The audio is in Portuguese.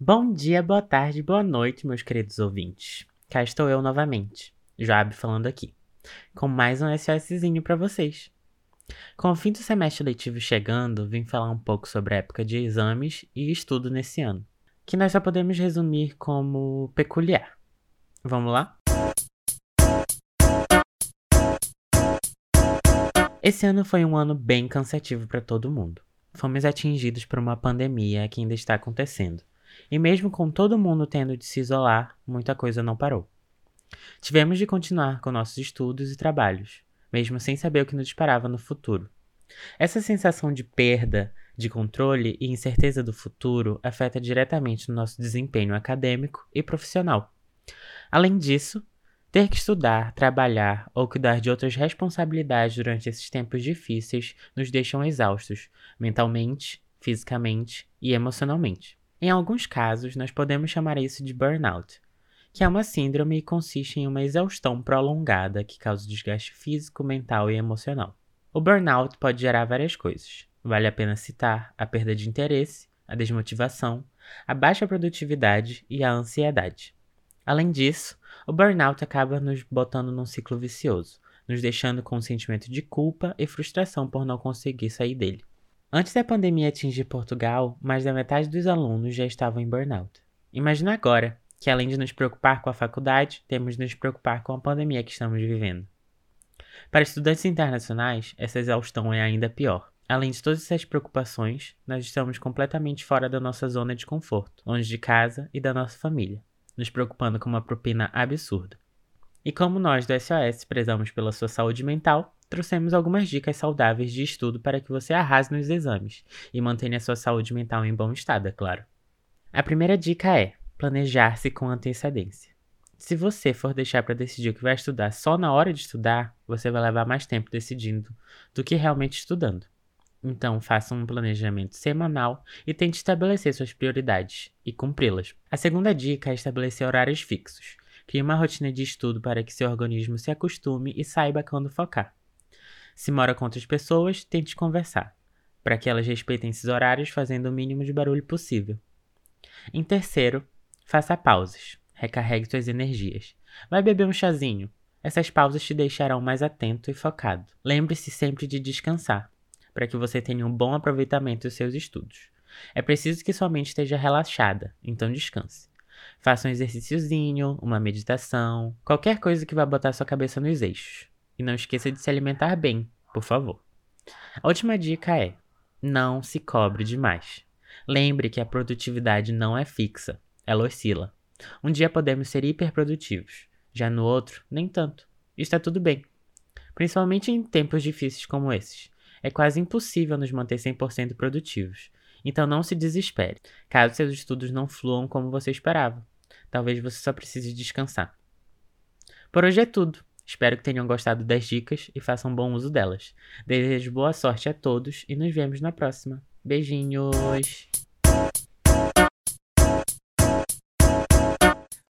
Bom dia, boa tarde, boa noite, meus queridos ouvintes. Cá estou eu novamente, Joab falando aqui, com mais um SOSzinho para vocês. Com o fim do semestre letivo chegando, vim falar um pouco sobre a época de exames e estudo nesse ano, que nós só podemos resumir como peculiar. Vamos lá? Esse ano foi um ano bem cansativo para todo mundo. Fomos atingidos por uma pandemia que ainda está acontecendo e mesmo com todo mundo tendo de se isolar, muita coisa não parou. Tivemos de continuar com nossos estudos e trabalhos, mesmo sem saber o que nos esperava no futuro. Essa sensação de perda, de controle e incerteza do futuro afeta diretamente o nosso desempenho acadêmico e profissional. Além disso, ter que estudar, trabalhar ou cuidar de outras responsabilidades durante esses tempos difíceis nos deixam exaustos, mentalmente, fisicamente e emocionalmente. Em alguns casos, nós podemos chamar isso de burnout, que é uma síndrome e consiste em uma exaustão prolongada que causa desgaste físico, mental e emocional. O burnout pode gerar várias coisas. Vale a pena citar a perda de interesse, a desmotivação, a baixa produtividade e a ansiedade. Além disso, o burnout acaba nos botando num ciclo vicioso, nos deixando com um sentimento de culpa e frustração por não conseguir sair dele. Antes da pandemia atingir Portugal, mais da metade dos alunos já estavam em burnout. Imagina agora que, além de nos preocupar com a faculdade, temos de nos preocupar com a pandemia que estamos vivendo. Para estudantes internacionais, essa exaustão é ainda pior. Além de todas essas preocupações, nós estamos completamente fora da nossa zona de conforto, longe de casa e da nossa família, nos preocupando com uma propina absurda. E como nós do SOS prezamos pela sua saúde mental, trouxemos algumas dicas saudáveis de estudo para que você arrase nos exames e mantenha sua saúde mental em bom estado, é claro. A primeira dica é planejar-se com antecedência. Se você for deixar para decidir o que vai estudar só na hora de estudar, você vai levar mais tempo decidindo do que realmente estudando. Então, faça um planejamento semanal e tente estabelecer suas prioridades e cumpri-las. A segunda dica é estabelecer horários fixos. Crie uma rotina de estudo para que seu organismo se acostume e saiba quando focar. Se mora com outras pessoas, tente conversar, para que elas respeitem esses horários fazendo o mínimo de barulho possível. Em terceiro, faça pausas. Recarregue suas energias. Vai beber um chazinho. Essas pausas te deixarão mais atento e focado. Lembre-se sempre de descansar, para que você tenha um bom aproveitamento dos seus estudos. É preciso que sua mente esteja relaxada, então descanse. Faça um exercíciozinho, uma meditação, qualquer coisa que vá botar sua cabeça nos eixos. E não esqueça de se alimentar bem, por favor. A última dica é: não se cobre demais. Lembre que a produtividade não é fixa, ela oscila. Um dia podemos ser hiperprodutivos, já no outro, nem tanto. Está tudo bem. Principalmente em tempos difíceis como esses. É quase impossível nos manter 100% produtivos. Então não se desespere, caso seus estudos não fluam como você esperava. Talvez você só precise descansar. Por hoje é tudo. Espero que tenham gostado das dicas e façam bom uso delas. Desejo boa sorte a todos e nos vemos na próxima. Beijinhos!